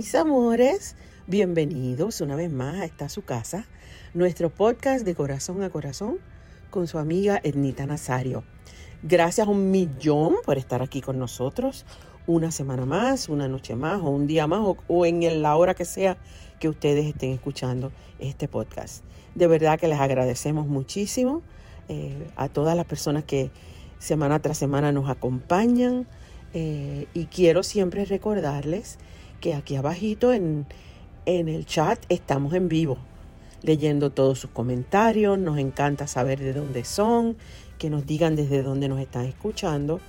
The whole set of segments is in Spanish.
Mis amores, bienvenidos una vez más a Esta Su Casa, nuestro podcast de corazón a corazón con su amiga Ednita Nazario. Gracias un millón por estar aquí con nosotros una semana más, una noche más o un día más o, en la hora que sea que ustedes estén escuchando este podcast. De verdad que les agradecemos muchísimo eh, a todas las personas que semana tras semana nos acompañan eh, y quiero siempre recordarles que aquí abajito en, en el chat estamos en vivo, leyendo todos sus comentarios. Nos encanta saber de dónde son, que nos digan desde dónde nos están escuchando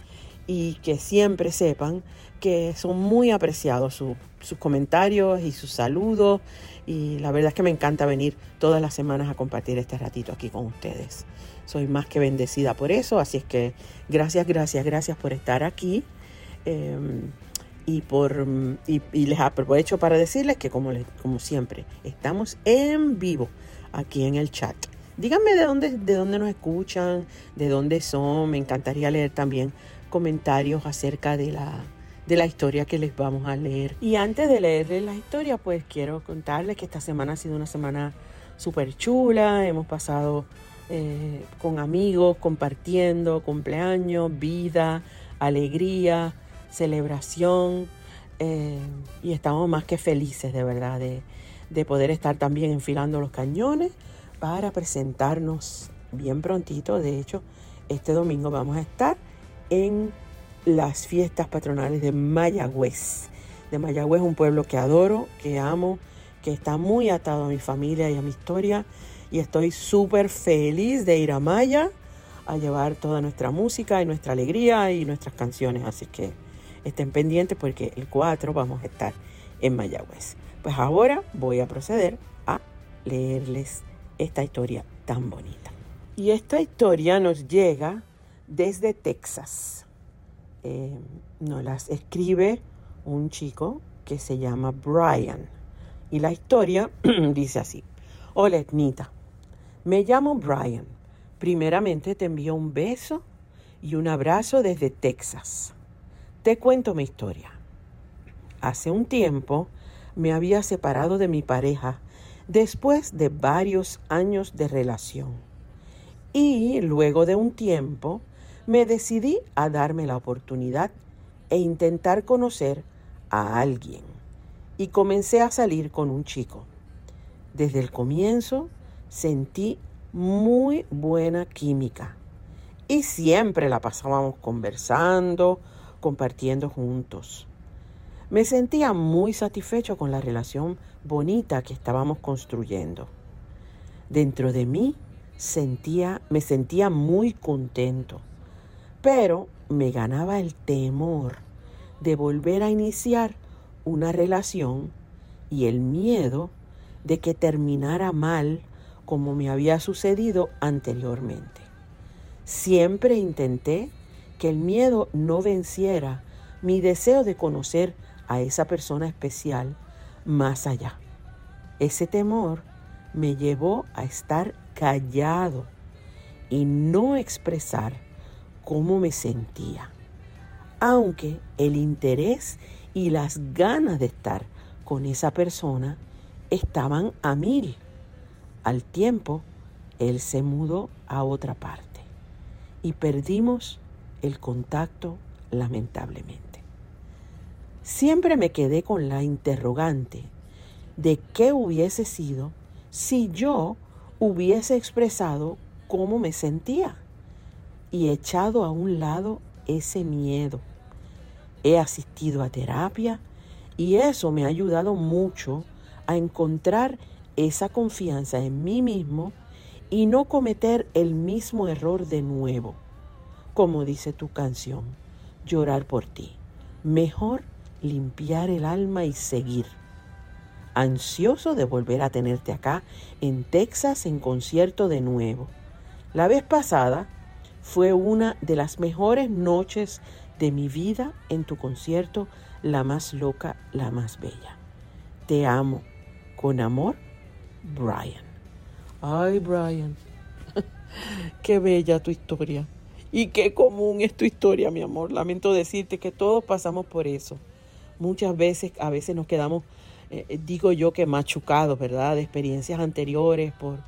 y que siempre sepan que son muy apreciados sus comentarios y sus saludos. Y la verdad es que me encanta venir todas las semanas a compartir este ratito aquí con ustedes. Soy más que bendecida por eso, así es que gracias, gracias, gracias por estar aquí. Em, y, por, y, les aprovecho para decirles que como, como siempre, estamos en vivo aquí en el chat. Díganme de dónde, de dónde nos escuchan, de dónde son. Me encantaría leer también comentarios acerca de la, de la historia que les vamos a leer. Y antes de leerles la historia, pues quiero contarles que esta semana ha sido una semana súper chula. Hemos pasado eh, con amigos, compartiendo cumpleaños, vida, alegría celebración eh, y estamos más que felices de verdad de, poder estar también enfilando los cañones para presentarnos bien prontito. De hecho, este domingo vamos a estar en las fiestas patronales de Mayagüez. De Mayagüez, un pueblo que adoro, que amo, que está muy atado a mi familia y a mi historia. Y estoy súper feliz de ir a Maya a llevar toda nuestra música y nuestra alegría y nuestras canciones. Así que Estén pendientes porque el 4 vamos a estar en Mayagüez. Pues ahora voy a proceder a leerles esta historia tan bonita. Y esta historia nos llega desde Texas. Eh, nos las escribe un chico que se llama Brian. Y la historia dice así. Hola, Etnita. Me llamo Brian. Primeramente te envío un beso y un abrazo desde Texas. Te cuento mi historia. Hace un tiempo me había separado de mi pareja después de varios años de relación. Y luego de un tiempo me decidí a darme la oportunidad e intentar conocer a alguien. Y comencé a salir con un chico. Desde el comienzo sentí muy buena química. Y siempre la pasábamos conversando, compartiendo juntos. Me sentía muy satisfecho con la relación bonita que estábamos construyendo. Dentro de mí sentía, me sentía muy contento, pero me ganaba el temor de volver a iniciar una relación y el miedo de que terminara mal como me había sucedido anteriormente. Siempre intenté que el miedo no venciera mi deseo de conocer a esa persona especial más allá. Ese temor me llevó a estar callado y no expresar cómo me sentía, aunque el interés y las ganas de estar con esa persona estaban a mil. Al tiempo, él se mudó a otra parte y perdimos el contacto lamentablemente. Siempre me quedé con la interrogante de qué hubiese sido si yo hubiese expresado cómo me sentía y echado a un lado ese miedo. He asistido a terapia y eso me ha ayudado mucho a encontrar esa confianza en mí mismo y no cometer el mismo error de nuevo como dice tu canción, llorar por ti. Mejor limpiar el alma y seguir. Ansioso de volver a tenerte acá en Texas en concierto de nuevo. La vez pasada fue una de las mejores noches de mi vida en tu concierto, la más loca, la más bella. Te amo. Con amor, Brian. Ay, Brian. Qué bella tu historia. Y qué común es tu historia, mi amor. Lamento decirte que todos pasamos por eso. muchas veces, a veces nos quedamos, eh, digo yo que machucados, ¿verdad? De experiencias anteriores por,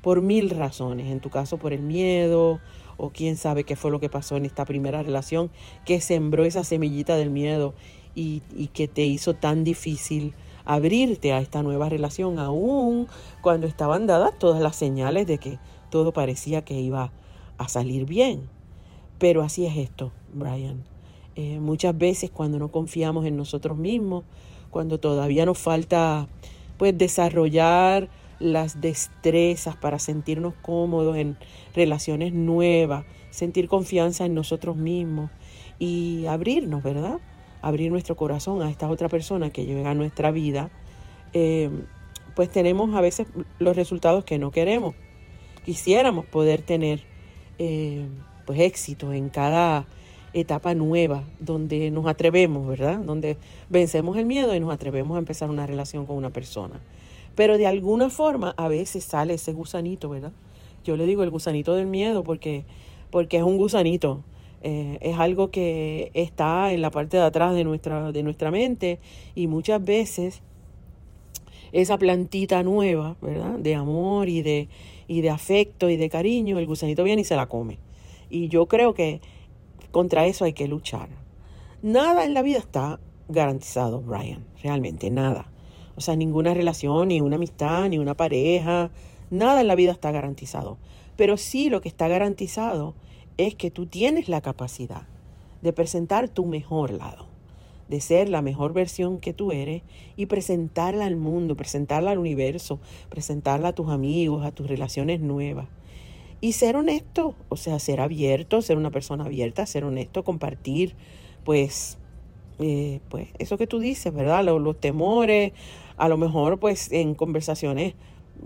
por mil razones. En tu caso, por el miedo, o quién sabe qué fue lo que pasó en esta primera relación que sembró esa semillita del miedo y, y que te hizo tan difícil abrirte a esta nueva relación, aún cuando estaban dadas todas las señales de que todo parecía que iba a salir bien. Pero así es esto, Brian. Eh, muchas veces cuando no confiamos en nosotros mismos, cuando todavía nos falta pues desarrollar las destrezas para sentirnos cómodos en relaciones nuevas, sentir confianza en nosotros mismos y abrirnos, ¿verdad? abrir nuestro corazón a esta otra persona que llega a nuestra vida, eh, pues tenemos a veces los resultados que no queremos. Quisiéramos poder tener eh, pues éxito en cada etapa nueva donde nos atrevemos, ¿verdad? Donde vencemos el miedo y nos atrevemos a empezar una relación con una persona. Pero de alguna forma a veces sale ese gusanito, ¿verdad? Yo le digo el gusanito del miedo porque, porque es un gusanito eh, es algo que está en la parte de atrás de nuestra, de nuestra mente y muchas veces esa plantita nueva, ¿verdad? De amor y de, y de afecto y de cariño, el gusanito viene y se la come. Y yo creo que contra eso hay que luchar. Nada en la vida está garantizado, Brian, realmente nada. O sea, ninguna relación, ni una amistad, ni una pareja, nada en la vida está garantizado. Pero sí lo que está garantizado es que tú tienes la capacidad de presentar tu mejor lado, de ser la mejor versión que tú eres y presentarla al mundo, presentarla al universo, presentarla a tus amigos, a tus relaciones nuevas. Y ser honesto, o sea, ser abierto, ser una persona abierta, ser honesto, compartir, pues, eh, pues eso que tú dices, ¿verdad? Los, temores, a lo mejor pues en conversaciones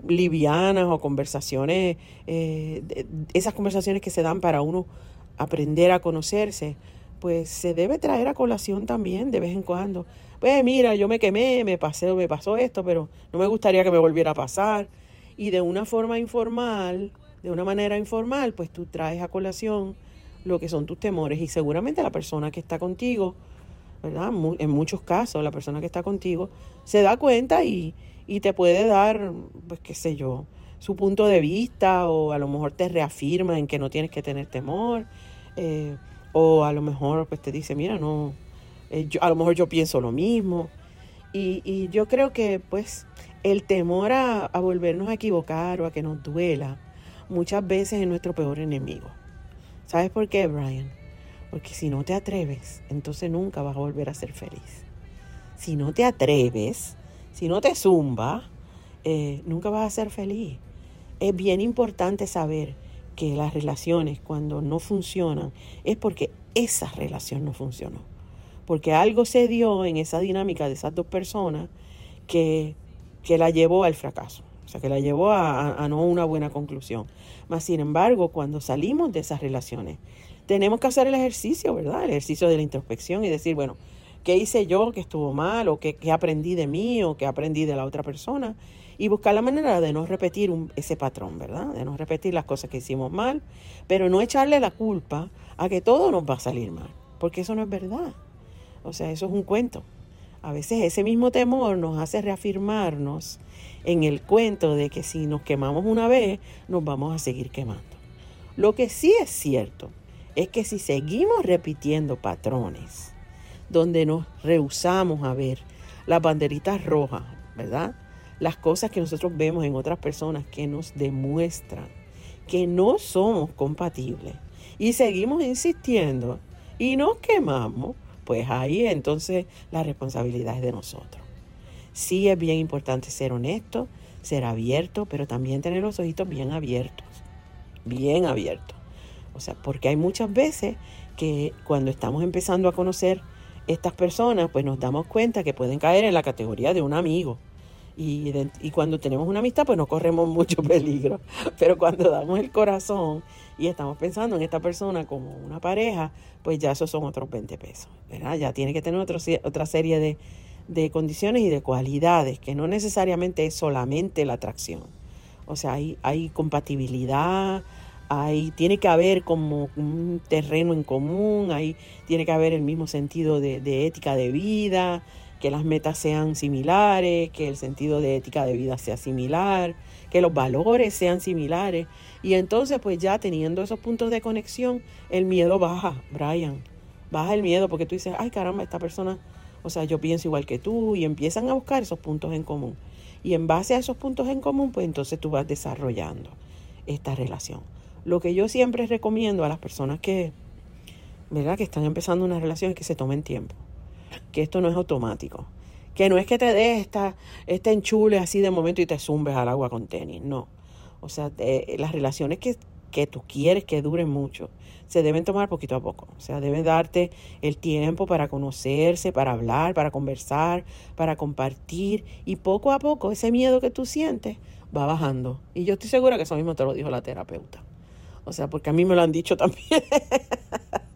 livianas o conversaciones, eh, esas conversaciones que se dan para uno aprender a conocerse, pues se debe traer a colación también de vez en cuando. Pues mira, yo me quemé, me pasé, me pasó esto, pero no me gustaría que me volviera a pasar. Y de una forma informal, de una manera informal, pues tú traes a colación lo que son tus temores y seguramente la persona que está contigo, ¿verdad? En muchos casos la persona que está contigo se da cuenta y, y te puede dar, pues qué sé yo, su punto de vista o a lo mejor te reafirma en que no tienes que tener temor eh, o a lo mejor pues te dice, mira, no, eh, a lo mejor yo pienso lo mismo. Y, y yo creo que pues el temor a, a, volvernos a equivocar o a que nos duela muchas veces es nuestro peor enemigo. ¿Sabes por qué, Brian? Porque si no te atreves, entonces nunca vas a volver a ser feliz. Si no te atreves, si no te zumba, eh, nunca vas a ser feliz. Es bien importante saber que las relaciones cuando no funcionan es porque esa relación no funcionó. Porque algo se dio en esa dinámica de esas dos personas que, que la llevó al fracaso. Sea, que la llevó a, no una buena conclusión. Mas, sin embargo, cuando salimos de esas relaciones, tenemos que hacer el ejercicio, ¿verdad? El ejercicio de la introspección y decir, bueno, qué hice yo que estuvo mal o qué, aprendí de mí o qué aprendí de la otra persona y buscar la manera de no repetir ese patrón, ¿verdad? De no repetir las cosas que hicimos mal, pero no echarle la culpa a que todo nos va a salir mal, porque eso no es verdad. O sea, eso es un cuento. A veces ese mismo temor nos hace reafirmarnos en el cuento de que si nos quemamos una vez, nos vamos a seguir quemando. Lo que sí es cierto es que si seguimos repitiendo patrones, donde nos rehusamos a ver las banderitas rojas, ¿verdad? Las cosas que nosotros vemos en otras personas que nos demuestran que no somos compatibles y seguimos insistiendo y nos quemamos, pues ahí entonces la responsabilidad es de nosotros. Sí es bien importante ser honesto, ser abierto, pero también tener los ojitos bien abiertos, bien abiertos. O sea, porque hay muchas veces que cuando estamos empezando a conocer estas personas pues nos damos cuenta que pueden caer en la categoría de un amigo. Y, cuando tenemos una amistad, pues no corremos mucho peligro. Pero cuando damos el corazón y estamos pensando en esta persona como una pareja, pues ya esos son otros 20 pesos. ¿verdad? Ya tiene que tener otro, otra serie de, de condiciones y de cualidades, que no necesariamente es solamente la atracción. O sea, hay, hay compatibilidad, Ahí tiene que haber como un terreno en común, ahí tiene que haber el mismo sentido de, de ética de vida, que las metas sean similares, que el sentido de ética de vida sea similar, que los valores sean similares. Y entonces, pues ya teniendo esos puntos de conexión, el miedo baja, Brian. Baja el miedo porque tú dices, ay caramba, esta persona, o sea, yo pienso igual que tú, y empiezan a buscar esos puntos en común. Y en base a esos puntos en común, pues entonces tú vas desarrollando esta relación. Lo que yo siempre recomiendo a las personas que, ¿verdad? que están empezando una relación es que se tomen tiempo que esto no es automático. Que no es que te des esta, este enchule así de momento y te zumbes al agua con tenis, no. O sea, las relaciones que, que tú quieres que duren mucho se deben tomar poquito a poco. O sea, deben darte el tiempo para conocerse, para hablar, para conversar, para compartir. Y poco a poco ese miedo que tú sientes va bajando. Y yo estoy segura que eso mismo te lo dijo la terapeuta. O sea, porque a mí me lo han dicho también.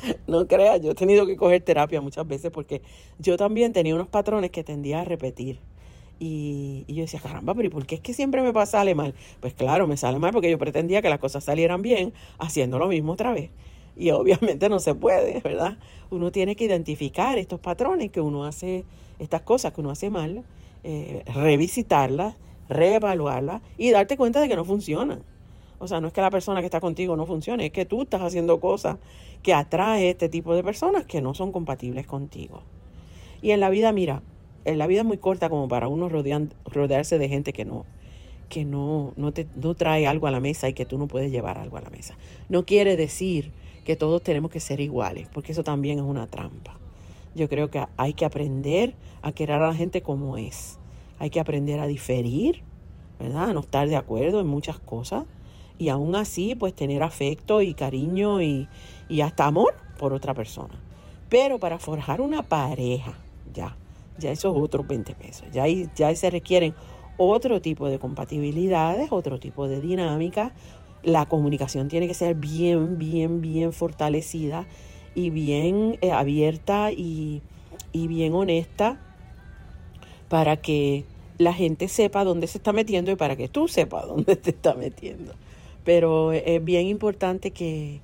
no creas, yo he tenido que coger terapia muchas veces porque yo también tenía unos patrones que tendía a repetir. Y, yo decía, caramba, pero ¿y por qué es que siempre me pasa sale mal? Pues claro, me sale mal porque yo pretendía que las cosas salieran bien haciendo lo mismo otra vez. Y obviamente no se puede, ¿verdad? Uno tiene que identificar estos patrones que uno hace, estas cosas que uno hace mal, eh, revisitarlas, reevaluarlas y darte cuenta de que no funcionan. O sea, no es que la persona que está contigo no funcione, es que tú estás haciendo cosas que atrae este tipo de personas que no son compatibles contigo. Y en la vida, mira, en la vida es muy corta como para uno rodearse de gente que no que no, no, te, no trae algo a la mesa y que tú no puedes llevar algo a la mesa. No quiere decir que todos tenemos que ser iguales, porque eso también es una trampa. Yo creo que hay que aprender a querer a la gente como es. Hay que aprender a diferir, ¿verdad? A no estar de acuerdo en muchas cosas y aún así pues tener afecto y cariño y, hasta amor por otra persona. Pero para forjar una pareja, ya, ya eso es otros 20 pesos. Ya, ya se requieren otro tipo de compatibilidades, otro tipo de dinámica. La comunicación tiene que ser bien, bien, bien fortalecida y bien eh, abierta y, y bien honesta para que la gente sepa dónde se está metiendo y para que tú sepas dónde te está metiendo. Pero es bien importante que,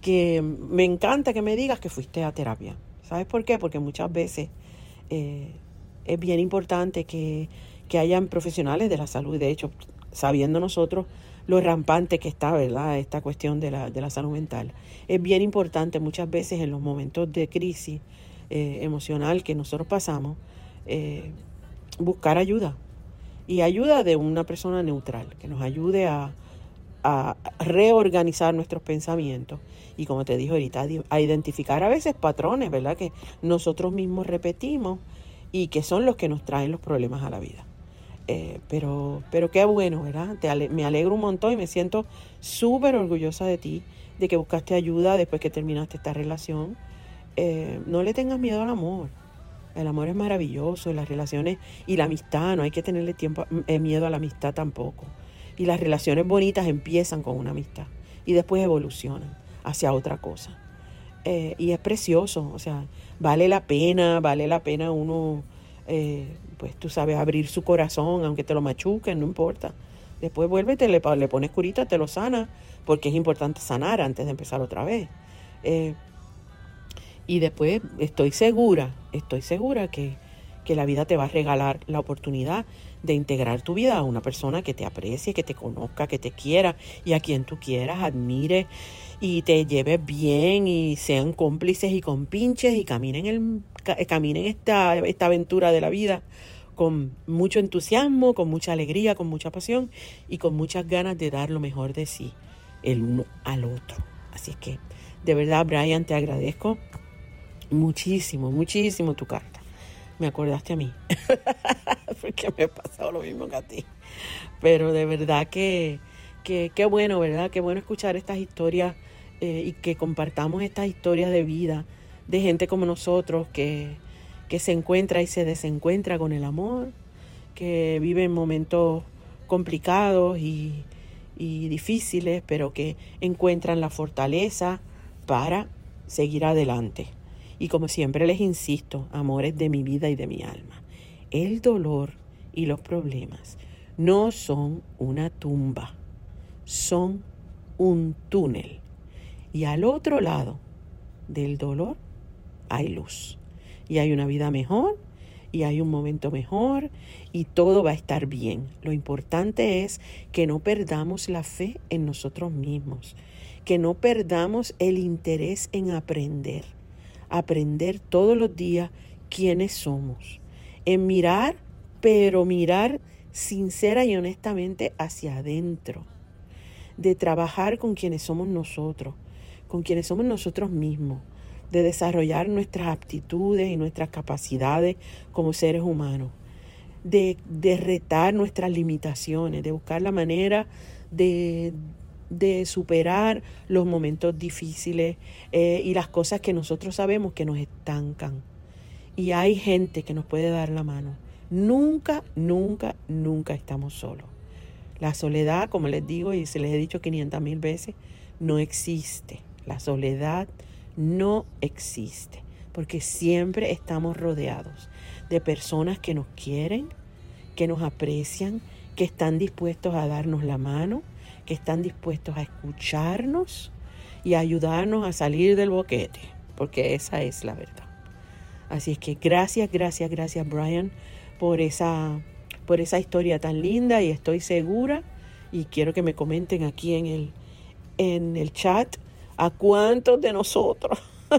que me encanta que me digas que fuiste a terapia. ¿Sabes por qué? Porque muchas veces eh, es bien importante que, que hayan profesionales de la salud. De hecho, sabiendo nosotros lo rampante que está, ¿verdad? Esta cuestión de la, de la salud mental. Es bien importante muchas veces en los momentos de crisis eh, emocional que nosotros pasamos, eh, buscar ayuda. Y ayuda de una persona neutral, que nos ayude a, a reorganizar nuestros pensamientos y como te dijo ahorita, a identificar a veces patrones, ¿verdad? Que nosotros mismos repetimos y que son los que nos traen los problemas a la vida. Eh, pero, pero qué bueno, ¿verdad? Te me alegro un montón y me siento súper orgullosa de ti, de que buscaste ayuda después que terminaste esta relación. Eh, no le tengas miedo al amor. El amor es maravilloso, las relaciones y la amistad, no hay que tenerle tiempo, eh, miedo a la amistad tampoco. Y las relaciones bonitas empiezan con una amistad y después evolucionan hacia otra cosa. Eh, y es precioso, o sea, vale la pena, vale la pena uno, eh, pues tú sabes, abrir su corazón, aunque te lo machuquen, no importa. Después vuelve, te le, le pones curita, te lo sana, porque es importante sanar antes de empezar otra vez. Eh, y después estoy segura, estoy segura que, que la vida te va a regalar la oportunidad de integrar tu vida a una persona que te aprecie, que te conozca, que te quiera y a quien tú quieras, admire y te lleves bien y sean cómplices y compinches y caminen, el, caminen esta, esta aventura de la vida con mucho entusiasmo, con mucha alegría, con mucha pasión y con muchas ganas de dar lo mejor de sí el uno al otro. Así es que de verdad, Brian, te agradezco muchísimo, muchísimo tu carta me acordaste a mí, porque me ha pasado lo mismo que a ti. Pero de verdad que, qué bueno, ¿verdad? Qué bueno escuchar estas historias eh, y que compartamos estas historias de vida de gente como nosotros que, que se encuentra y se desencuentra con el amor, que vive en momentos complicados y, y difíciles, pero que encuentran la fortaleza para seguir adelante. Y como siempre les insisto, amores de mi vida y de mi alma, el dolor y los problemas no son una tumba, son un túnel. Y al otro lado del dolor hay luz. Y hay una vida mejor y hay un momento mejor y todo va a estar bien. Lo importante es que no perdamos la fe en nosotros mismos, que no perdamos el interés en aprender, aprender todos los días quiénes somos, en mirar, pero mirar sincera y honestamente hacia adentro, de trabajar con quienes somos nosotros, con quienes somos nosotros mismos. De desarrollar nuestras aptitudes y nuestras capacidades como seres humanos, de, de retar nuestras limitaciones, de buscar la manera de, de superar los momentos difíciles eh, y las cosas que nosotros sabemos que nos estancan. Y hay gente que nos puede dar la mano. Nunca, nunca, nunca estamos solos. La soledad, como les digo y se les he dicho 500 mil veces, no existe. La soledad no existe, porque siempre estamos rodeados de personas que nos quieren, que nos aprecian, que están dispuestos a darnos la mano, que están dispuestos a escucharnos y a ayudarnos a salir del boquete, porque esa es la verdad. Así es que gracias, gracias, gracias Brian por esa, por esa historia tan linda y estoy segura y quiero que me comenten aquí en el, en el chat ¿A cuántos de nosotros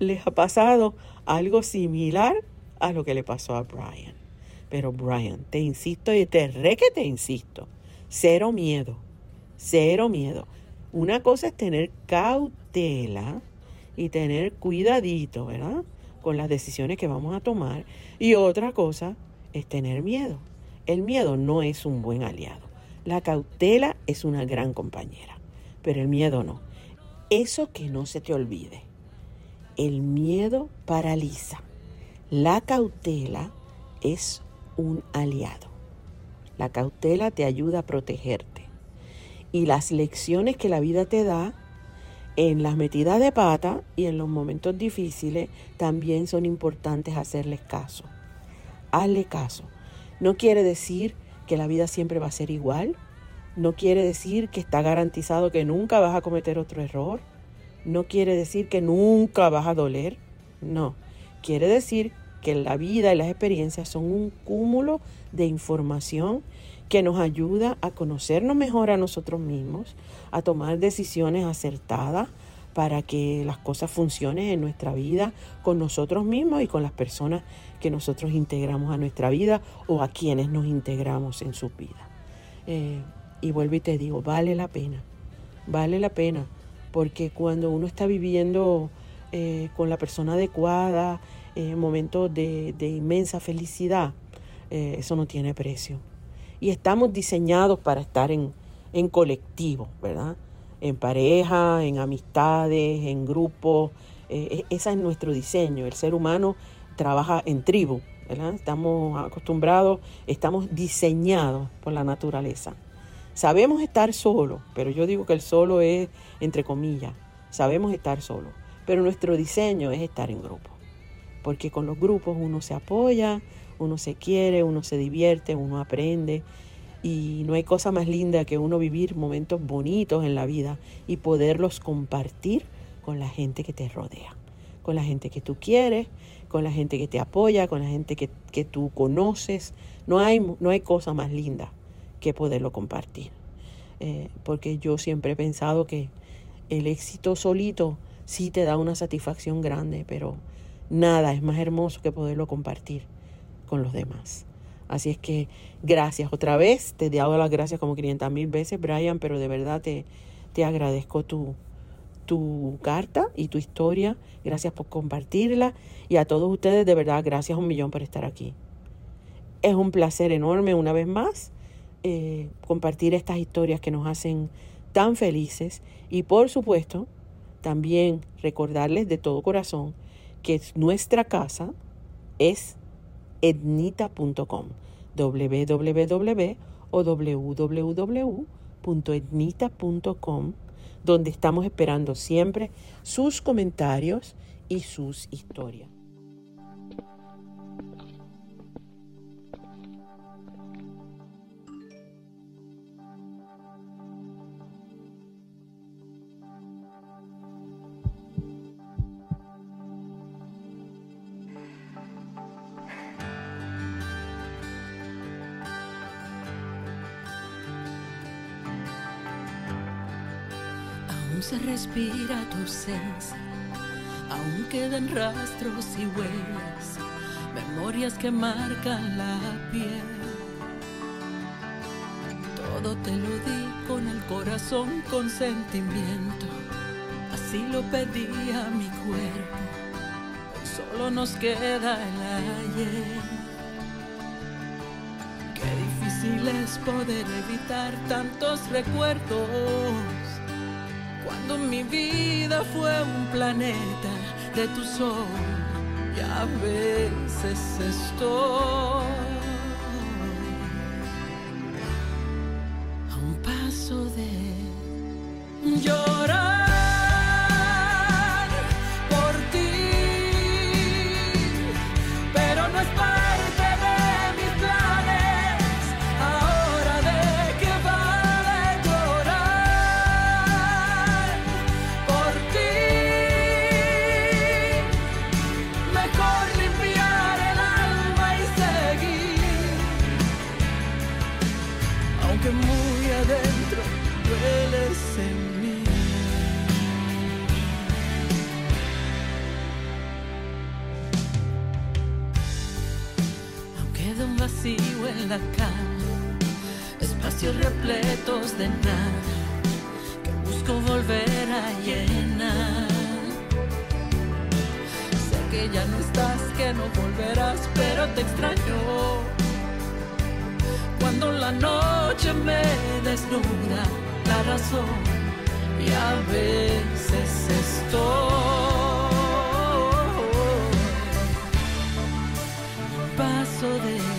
les ha pasado algo similar a lo que le pasó a Brian? Pero Brian, te insisto y te re que te insisto, cero miedo, cero miedo. Una cosa es tener cautela y tener cuidadito, ¿verdad? Con las decisiones que vamos a tomar. Y otra cosa es tener miedo. El miedo no es un buen aliado. La cautela es una gran compañera, pero el miedo no. Eso que no se te olvide. El miedo paraliza. La cautela es un aliado. La cautela te ayuda a protegerte. Y las lecciones que la vida te da en las metidas de pata y en los momentos difíciles también son importantes hacerles caso. Hazle caso. No quiere decir que la vida siempre va a ser igual, no quiere decir que está garantizado que nunca vas a cometer otro error. No quiere decir que nunca vas a doler. No. Quiere decir que la vida y las experiencias son un cúmulo de información que nos ayuda a conocernos mejor a nosotros mismos, a tomar decisiones acertadas para que las cosas funcionen en nuestra vida con nosotros mismos y con las personas que nosotros integramos a nuestra vida o a quienes nos integramos en su vida. Eh, y vuelvo y te digo, vale la pena, vale la pena, porque cuando uno está viviendo eh, con la persona adecuada, en momentos de, inmensa felicidad, eh, eso no tiene precio. Y estamos diseñados para estar en, en colectivo, ¿verdad? En pareja, en amistades, en grupos. Eh, e, ese es nuestro diseño. El ser humano trabaja en tribu, ¿verdad? Estamos acostumbrados, estamos diseñados por la naturaleza. Sabemos estar solo, pero yo digo que el solo es entre comillas. Sabemos estar solo, pero nuestro diseño es estar en grupo. Porque con los grupos uno se apoya, uno se quiere, uno se divierte, uno aprende. Y no hay cosa más linda que uno vivir momentos bonitos en la vida y poderlos compartir con la gente que te rodea, con la gente que tú quieres, con la gente que te apoya, con la gente que, que tú conoces. No hay, no hay cosa más linda que poderlo compartir. Eh, porque yo siempre he pensado que el éxito solito sí te da una satisfacción grande, pero nada es más hermoso que poderlo compartir con los demás. Así es que gracias otra vez, te he dado las gracias como 500 mil veces, Brian, pero de verdad te, te agradezco tu, tu carta y tu historia. Gracias por compartirla. Y a todos ustedes, de verdad, gracias un millón por estar aquí. Es un placer enorme una vez más eh, compartir estas historias que nos hacen tan felices y por supuesto también recordarles de todo corazón que nuestra casa es etnita.com www o www.etnita.com donde estamos esperando siempre sus comentarios y sus historias. Se respira tu ausencia, aún quedan rastros y huellas, memorias que marcan la piel. Todo te lo di con el corazón, con sentimiento, así lo pedía mi cuerpo, solo nos queda el ayer. Qué difícil es poder evitar tantos recuerdos cuando mi vida fue un planeta de tu sol y a veces estoy vacío en la cama, espacios repletos de nada que busco volver a llenar. Sé que ya no estás, que no volverás, pero te extraño. Cuando la noche me desnuda la razón y a veces estoy paso de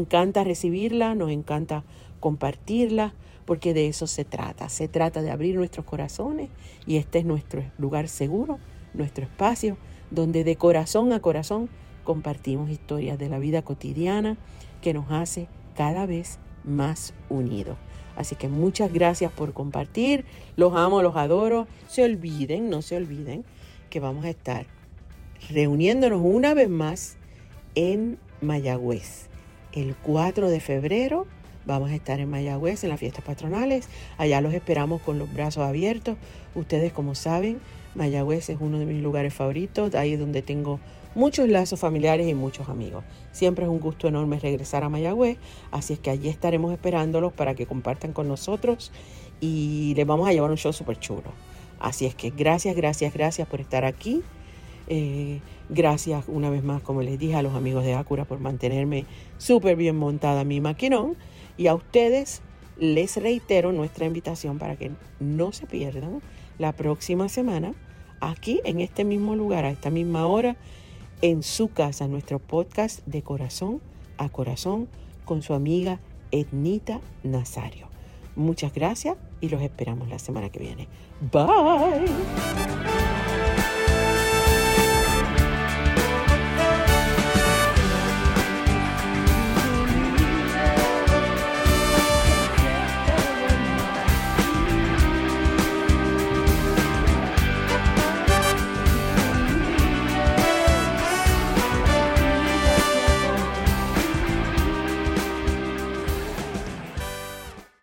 encanta recibirla, nos encanta compartirla, porque de eso se trata. Se trata de abrir nuestros corazones y este es nuestro lugar seguro, nuestro espacio, donde de corazón a corazón compartimos historias de la vida cotidiana que nos hace cada vez más unidos. Así que muchas gracias por compartir. Los amo, los adoro. Se olviden, no se olviden que vamos a estar reuniéndonos una vez más en Mayagüez. El 4 de febrero vamos a estar en Mayagüez en las fiestas patronales. Allá los esperamos con los brazos abiertos. Ustedes como saben, Mayagüez es uno de mis lugares favoritos, ahí es donde tengo muchos lazos familiares y muchos amigos. Siempre es un gusto enorme regresar a Mayagüez, así es que allí estaremos esperándolos para que compartan con nosotros y les vamos a llevar un show súper chulo. Así es que gracias, gracias, gracias por estar aquí. Eh, gracias una vez más, como les dije, a los amigos de Acura por mantenerme súper bien montada mi maquinón. Y a ustedes les reitero nuestra invitación para que no se pierdan la próxima semana aquí en este mismo lugar, a esta misma hora, en su casa, nuestro podcast de corazón a corazón con su amiga Ednita Nazario. Muchas gracias y los esperamos la semana que viene. Bye.